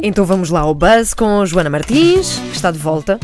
Então vamos lá ao Buzz com Joana Martins, que está de volta.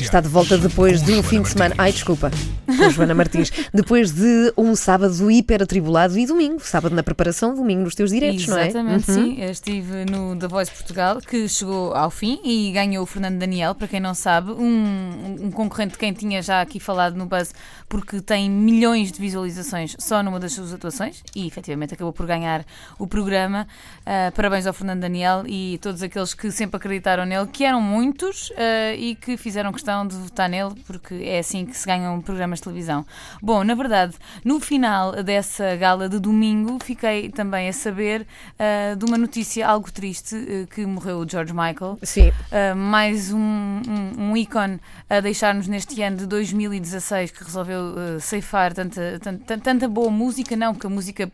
Está de volta depois de um fim de semana. Ai, desculpa. Com Joana Martins. Depois de um sábado hiper atribulado e domingo. Sábado na preparação, domingo nos teus diretos, não é? Exatamente, Uhum. sim. Eu estive no The Voice Portugal, que chegou ao fim e ganhou o Fernando Daniel, para quem não sabe, um, um concorrente de quem tinha já aqui falado no Buzz, porque tem milhões de visualizações só numa das suas atuações e efetivamente acabou por ganhar o programa. Ah, parabéns ao Fernando Daniel e todos aqueles que sempre acreditaram nele, que eram muitos ah, e que fizeram questão de votar nele, porque é assim que se ganham programas de televisão. Bom, na verdade, no final dessa gala de domingo, fiquei também a saber ah, de uma notícia algo triste eh, que morreu o George Michael. Sim. Uh, mais um, um, um ícone a deixar-nos neste ano de 2016 que resolveu uh, ceifar tanta, tanta, tanta boa música, não, porque a música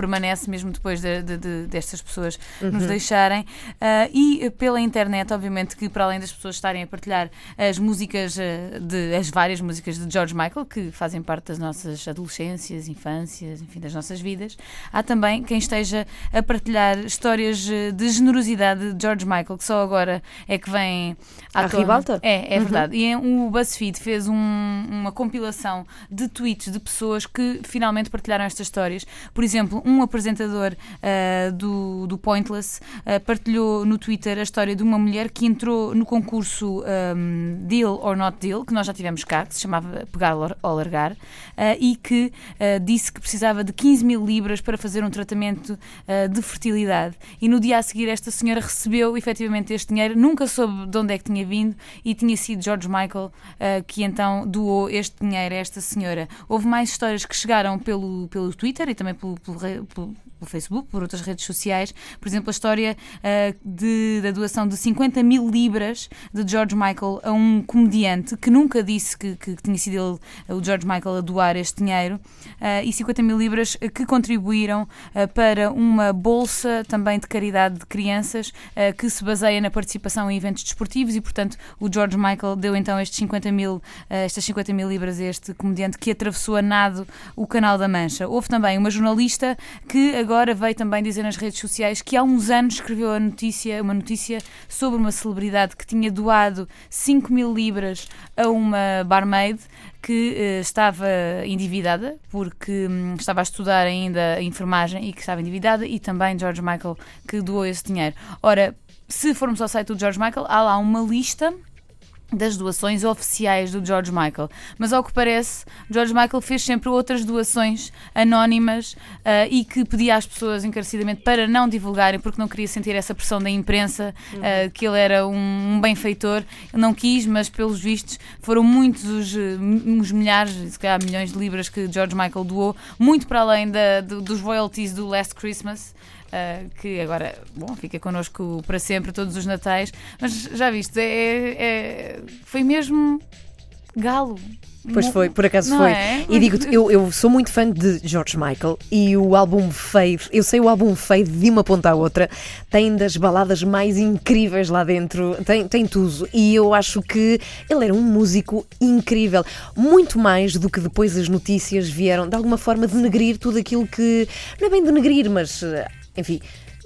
permanece mesmo depois de, de- de- destas pessoas nos deixarem Uh, e pela internet, obviamente que para além das pessoas estarem a partilhar as músicas uh, de as várias músicas de George Michael que fazem parte das nossas adolescências, infâncias, enfim, das nossas vidas, há também quem esteja a partilhar histórias uh, de generosidade de George Michael que só agora é que vem À tona. ribalta? É, é verdade. E o BuzzFeed fez um- uma compilação de tweets de pessoas que finalmente partilharam estas histórias. Por exemplo, um apresentador ah, do, do Pointless ah, partilhou no Twitter a história de uma mulher que entrou no concurso ahm, Deal or Not Deal, que nós já tivemos cá, que se chamava Pegar ou Largar, ah, e que disse que precisava de 15 mil libras para fazer um tratamento de fertilidade. E no dia a seguir, esta senhora recebeu efetivamente este dinheiro, nunca soube de onde é que tinha vindo e tinha sido George Michael que então doou este dinheiro a esta senhora. Houve mais histórias que chegaram pelo, pelo Twitter e também pelo, pelo, re- pelo- Facebook, por outras redes sociais. Por exemplo, a história ah, de, da doação de 50 mil libras de George Michael a um comediante que nunca disse que, que tinha sido ele, o George Michael, a doar este dinheiro. ah, e 50 mil libras que contribuíram ah, para uma bolsa também de caridade de crianças que se baseia na participação em eventos desportivos e, portanto, o George Michael deu então estes 50 mil, estas 50 mil libras a este comediante que atravessou a nado o Canal da Mancha. Houve também uma jornalista que agora veio também dizer nas redes sociais que há uns anos escreveu a notícia, uma notícia sobre uma celebridade que tinha doado 5 mil libras a uma barmaid que eh, estava endividada porque hum, estava a estudar ainda a enfermagem e que estava endividada e também George Michael que doou esse dinheiro. Ora, se formos ao site do George Michael, há lá uma lista das doações oficiais do George Michael. Mas ao que parece, George Michael fez sempre outras doações anónimas ah, e que pedia às pessoas encarecidamente para não divulgarem, porque não queria sentir essa pressão da imprensa, ah, que ele era um, um benfeitor. Ele não quis, mas pelos vistos foram muitos os, eh, os milhares, se calhar milhões de libras que George Michael doou, muito para além da- do- dos royalties do Last Christmas. Uh, que agora, bom, fica connosco para sempre, todos os natais, mas já viste, é, é- foi mesmo galo. Pois foi, por acaso Não foi. é? E digo-te, eu, eu sou muito fã de George Michael e o álbum Fade, eu sei o álbum Fade de uma ponta à outra, tem das baladas mais incríveis lá dentro, tem, tem tudo. E eu acho que ele era um músico incrível, muito mais do que depois as notícias vieram de alguma forma denegrir tudo aquilo que. Não é bem denegrir, mas eh, enfim.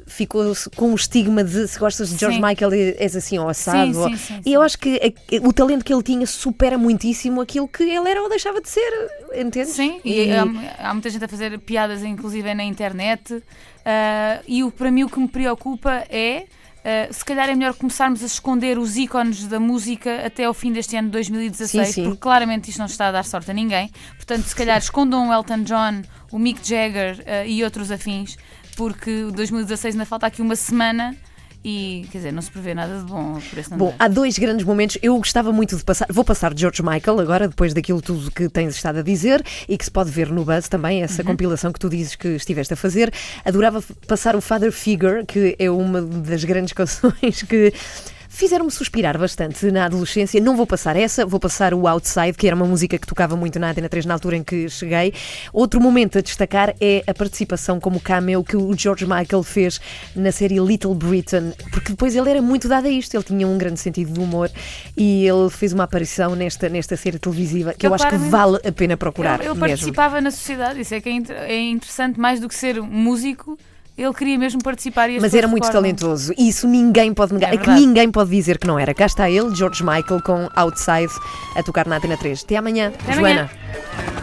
Ficou com o estigma de se gostas de George Sim. Michael és assim ou assado. Sim, sim, sim, E eu acho que eh, o talento que ele tinha supera muitíssimo aquilo que ele era ou deixava de ser, entendes? Sim, e, há, há muita gente a fazer piadas, inclusive na internet. ah, e o, para mim o que me preocupa é. ah, se calhar é melhor começarmos a esconder os ícones da música até ao fim deste ano de 2016, Sim, sim. porque claramente isto não está a dar sorte a ninguém. Portanto, se calhar escondam o Elton John, o Mick Jagger ah, e outros afins, porque o 2016 ainda falta aqui uma semana e, quer dizer, não se prevê nada de bom por esse Bom, há dois grandes momentos. Eu gostava muito de passar. Vou passar de George Michael agora, depois daquilo tudo que tens estado a dizer e que se pode ver no Buzz também, essa compilação que tu dizes que estiveste a fazer. Adorava passar o Father Figure, que é uma das grandes canções que fizeram-me suspirar bastante na adolescência. Não vou passar essa, vou passar o Outside, que era uma música que tocava muito na Antena 3 na altura em que cheguei. Outro momento a destacar é a participação como cameo que o George Michael fez na série Little Britain, porque depois ele era muito dado a isto, ele tinha um grande sentido de humor e ele fez uma aparição nesta, nesta série televisiva que eu, Eu acho que vale a pena procurar. Mesmo. participava na sociedade, isso é que é, é interessante, mais do que ser músico, ele queria mesmo participar e as Mas era muito talentoso e isso ninguém pode negar. É É, que ninguém pode dizer que não era. Cá está ele, George Michael, com Outside, a tocar na Antena 3. Até amanhã, Até amanhã. Joana.